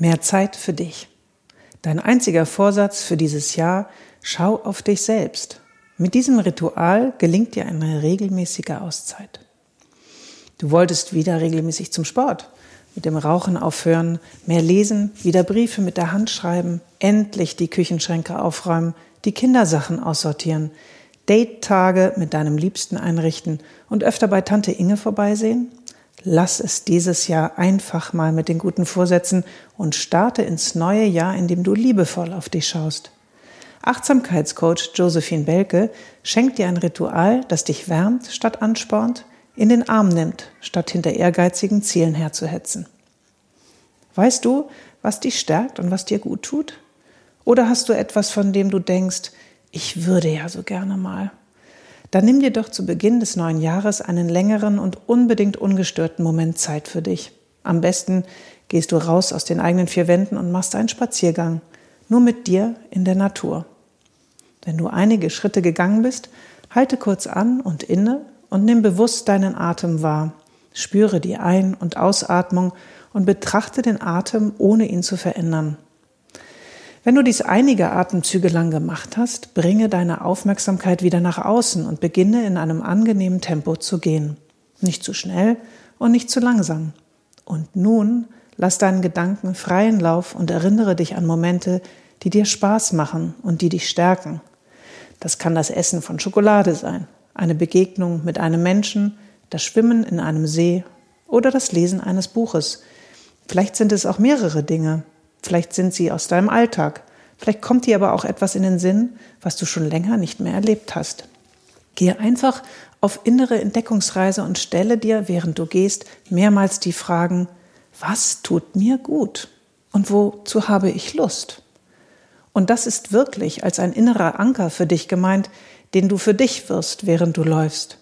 Mehr Zeit für dich. Dein einziger Vorsatz für dieses Jahr, schau auf dich selbst. Mit diesem Ritual gelingt dir eine regelmäßige Auszeit. Du wolltest wieder regelmäßig zum Sport, mit dem Rauchen aufhören, mehr lesen, wieder Briefe mit der Hand schreiben, endlich die Küchenschränke aufräumen, die Kindersachen aussortieren, Date-Tage mit deinem Liebsten einrichten und öfter bei Tante Inge vorbeisehen? Lass es dieses Jahr einfach mal mit den guten Vorsätzen und starte ins neue Jahr, indem du liebevoll auf dich schaust. Achtsamkeitscoach Josephine Belke schenkt dir ein Ritual, das dich wärmt statt anspornt, in den Arm nimmt, statt hinter ehrgeizigen Zielen herzuhetzen. Weißt du, was dich stärkt und was dir gut tut? Oder hast du etwas, von dem du denkst, ich würde ja so gerne mal? Dann nimm dir doch zu Beginn des neuen Jahres einen längeren und unbedingt ungestörten Moment Zeit für dich. Am besten gehst du raus aus den eigenen vier Wänden und machst einen Spaziergang, nur mit dir in der Natur. Wenn du einige Schritte gegangen bist, halte kurz an und inne und nimm bewusst deinen Atem wahr. Spüre die Ein- und Ausatmung und betrachte den Atem, ohne ihn zu verändern. Wenn du dies einige Atemzüge lang gemacht hast, bringe deine Aufmerksamkeit wieder nach außen und beginne in einem angenehmen Tempo zu gehen. Nicht zu schnell und nicht zu langsam. Und nun lass deinen Gedanken freien Lauf und erinnere dich an Momente, die dir Spaß machen und die dich stärken. Das kann das Essen von Schokolade sein, eine Begegnung mit einem Menschen, das Schwimmen in einem See oder das Lesen eines Buches. Vielleicht sind es auch mehrere Dinge, Vielleicht sind sie aus deinem Alltag. Vielleicht kommt dir aber auch etwas in den Sinn, was du schon länger nicht mehr erlebt hast. Gehe einfach auf innere Entdeckungsreise und stelle dir, während du gehst, mehrmals die Fragen, was tut mir gut und wozu habe ich Lust? Und das ist wirklich als ein innerer Anker für dich gemeint, den du für dich wirst, während du läufst.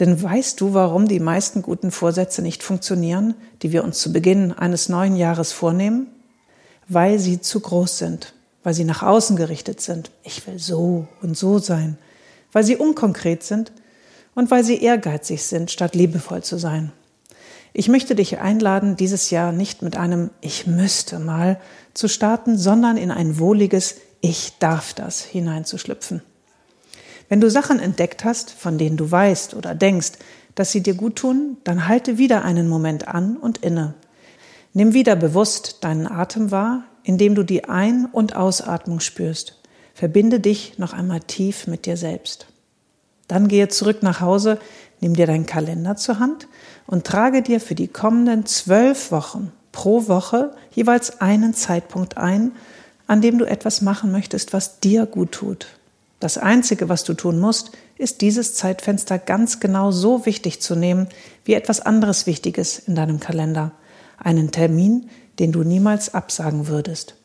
Denn weißt du, warum die meisten guten Vorsätze nicht funktionieren, die wir uns zu Beginn eines neuen Jahres vornehmen? Weil sie zu groß sind, weil sie nach außen gerichtet sind. Ich will so und so sein, weil sie unkonkret sind und weil sie ehrgeizig sind, statt liebevoll zu sein. Ich möchte dich einladen, dieses Jahr nicht mit einem Ich müsste mal zu starten, sondern in ein wohliges Ich darf das hineinzuschlüpfen. Wenn du Sachen entdeckt hast, von denen du weißt oder denkst, dass sie dir gut tun, dann halte wieder einen Moment an und inne. Nimm wieder bewusst deinen Atem wahr, indem du die Ein- und Ausatmung spürst. Verbinde dich noch einmal tief mit dir selbst. Dann gehe zurück nach Hause, nimm dir deinen Kalender zur Hand und trage dir für die kommenden zwölf Wochen pro Woche jeweils einen Zeitpunkt ein, an dem du etwas machen möchtest, was dir gut tut. Das Einzige, was du tun musst, ist dieses Zeitfenster ganz genau so wichtig zu nehmen wie etwas anderes Wichtiges in deinem Kalender einen Termin, den du niemals absagen würdest.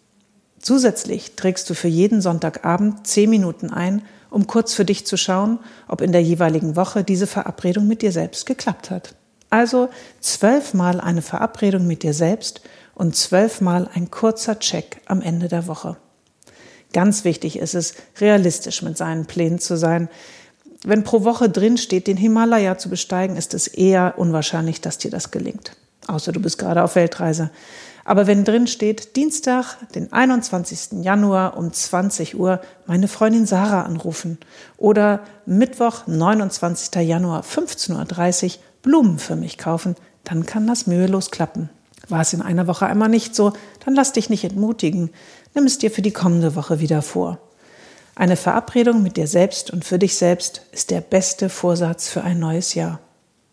Zusätzlich trägst du für jeden Sonntagabend zehn Minuten ein, um kurz für dich zu schauen, ob in der jeweiligen Woche diese Verabredung mit dir selbst geklappt hat. Also zwölfmal eine Verabredung mit dir selbst und zwölfmal ein kurzer Check am Ende der Woche. Ganz wichtig ist es, realistisch mit seinen Plänen zu sein. Wenn pro Woche drin steht, den Himalaya zu besteigen, ist es eher unwahrscheinlich, dass dir das gelingt außer du bist gerade auf Weltreise. Aber wenn drin steht, Dienstag, den 21. Januar um 20 Uhr meine Freundin Sarah anrufen oder Mittwoch, 29. Januar 15.30 Uhr Blumen für mich kaufen, dann kann das mühelos klappen. War es in einer Woche einmal nicht so, dann lass dich nicht entmutigen. Nimm es dir für die kommende Woche wieder vor. Eine Verabredung mit dir selbst und für dich selbst ist der beste Vorsatz für ein neues Jahr.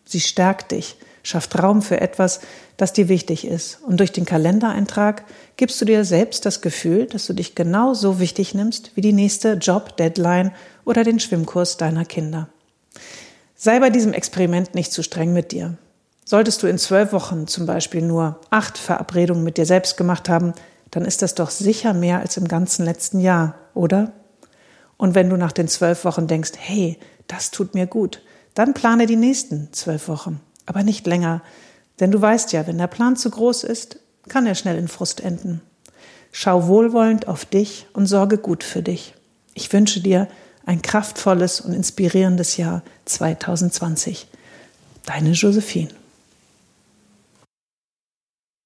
Sie stärkt dich, schafft Raum für etwas, das dir wichtig ist. Und durch den Kalendereintrag gibst du dir selbst das Gefühl, dass du dich genauso wichtig nimmst wie die nächste Job-Deadline oder den Schwimmkurs deiner Kinder. Sei bei diesem Experiment nicht zu streng mit dir. Solltest du in zwölf Wochen zum Beispiel nur acht Verabredungen mit dir selbst gemacht haben, dann ist das doch sicher mehr als im ganzen letzten Jahr, oder? Und wenn du nach den zwölf Wochen denkst, hey, das tut mir gut, dann plane die nächsten zwölf Wochen aber nicht länger, denn du weißt ja, wenn der Plan zu groß ist, kann er schnell in Frust enden. Schau wohlwollend auf dich und sorge gut für dich. Ich wünsche dir ein kraftvolles und inspirierendes Jahr 2020. Deine Josephine.